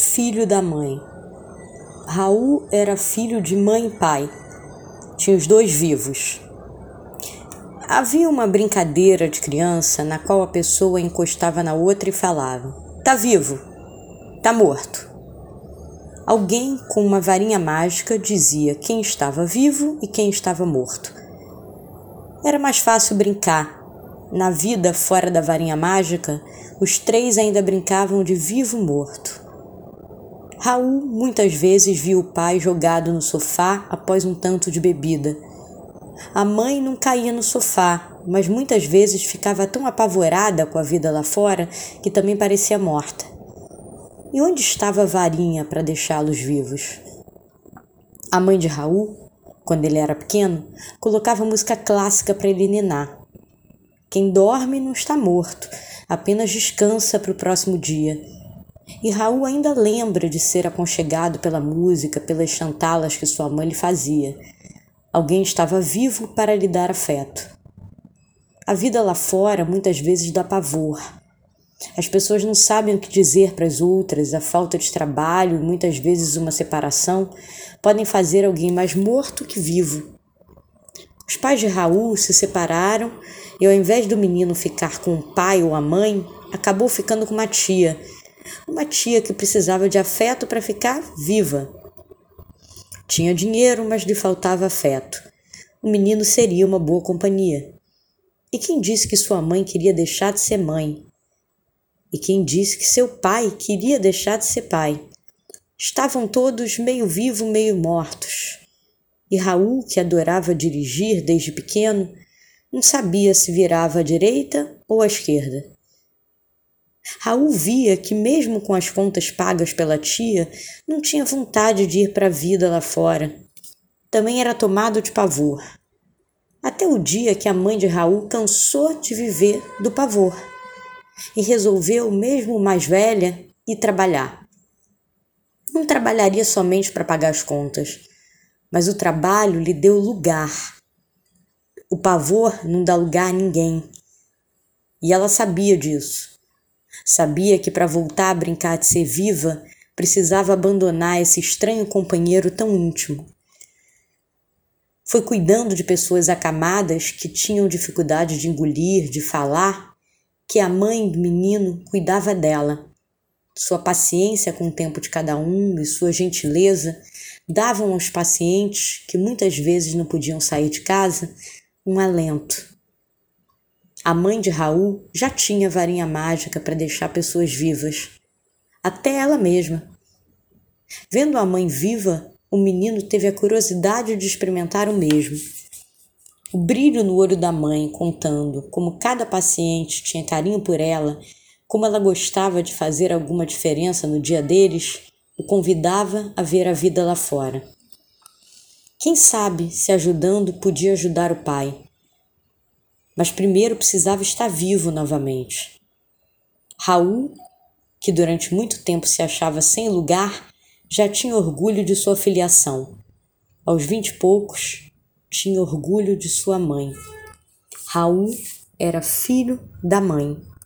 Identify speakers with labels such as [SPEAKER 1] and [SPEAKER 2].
[SPEAKER 1] filho da mãe. Raul era filho de mãe e pai. Tinha os dois vivos. Havia uma brincadeira de criança na qual a pessoa encostava na outra e falava: Tá vivo, tá morto. Alguém com uma varinha mágica dizia quem estava vivo e quem estava morto. Era mais fácil brincar. Na vida fora da varinha mágica, os três ainda brincavam de vivo-morto. Raul muitas vezes viu o pai jogado no sofá após um tanto de bebida. A mãe não caía no sofá, mas muitas vezes ficava tão apavorada com a vida lá fora que também parecia morta. E onde estava a varinha para deixá-los vivos? A mãe de Raul, quando ele era pequeno, colocava música clássica para ele ninar. Quem dorme não está morto, apenas descansa para o próximo dia e Raul ainda lembra de ser aconchegado pela música, pelas chantalas que sua mãe lhe fazia. Alguém estava vivo para lhe dar afeto. A vida lá fora muitas vezes dá pavor. As pessoas não sabem o que dizer para as outras, a falta de trabalho e muitas vezes uma separação podem fazer alguém mais morto que vivo. Os pais de Raul se separaram e, ao invés do menino ficar com o pai ou a mãe, acabou ficando com uma tia uma tia que precisava de afeto para ficar viva. Tinha dinheiro, mas lhe faltava afeto. O menino seria uma boa companhia. E quem disse que sua mãe queria deixar de ser mãe? E quem disse que seu pai queria deixar de ser pai? Estavam todos meio vivos, meio mortos. E Raul, que adorava dirigir desde pequeno, não sabia se virava à direita ou à esquerda. Raul via que, mesmo com as contas pagas pela tia, não tinha vontade de ir para a vida lá fora. Também era tomado de pavor. Até o dia que a mãe de Raul cansou de viver do pavor e resolveu, mesmo mais velha, ir trabalhar. Não trabalharia somente para pagar as contas, mas o trabalho lhe deu lugar. O pavor não dá lugar a ninguém. E ela sabia disso. Sabia que para voltar a brincar de ser viva, precisava abandonar esse estranho companheiro tão íntimo. Foi cuidando de pessoas acamadas que tinham dificuldade de engolir, de falar, que a mãe do menino cuidava dela. Sua paciência com o tempo de cada um e sua gentileza davam aos pacientes, que muitas vezes não podiam sair de casa, um alento a mãe de Raul já tinha varinha mágica para deixar pessoas vivas, até ela mesma. Vendo a mãe viva, o menino teve a curiosidade de experimentar o mesmo. O brilho no olho da mãe, contando como cada paciente tinha carinho por ela, como ela gostava de fazer alguma diferença no dia deles, o convidava a ver a vida lá fora. Quem sabe se ajudando podia ajudar o pai mas primeiro precisava estar vivo novamente. Raul, que durante muito tempo se achava sem lugar, já tinha orgulho de sua filiação. Aos vinte e poucos, tinha orgulho de sua mãe. Raul era filho da mãe.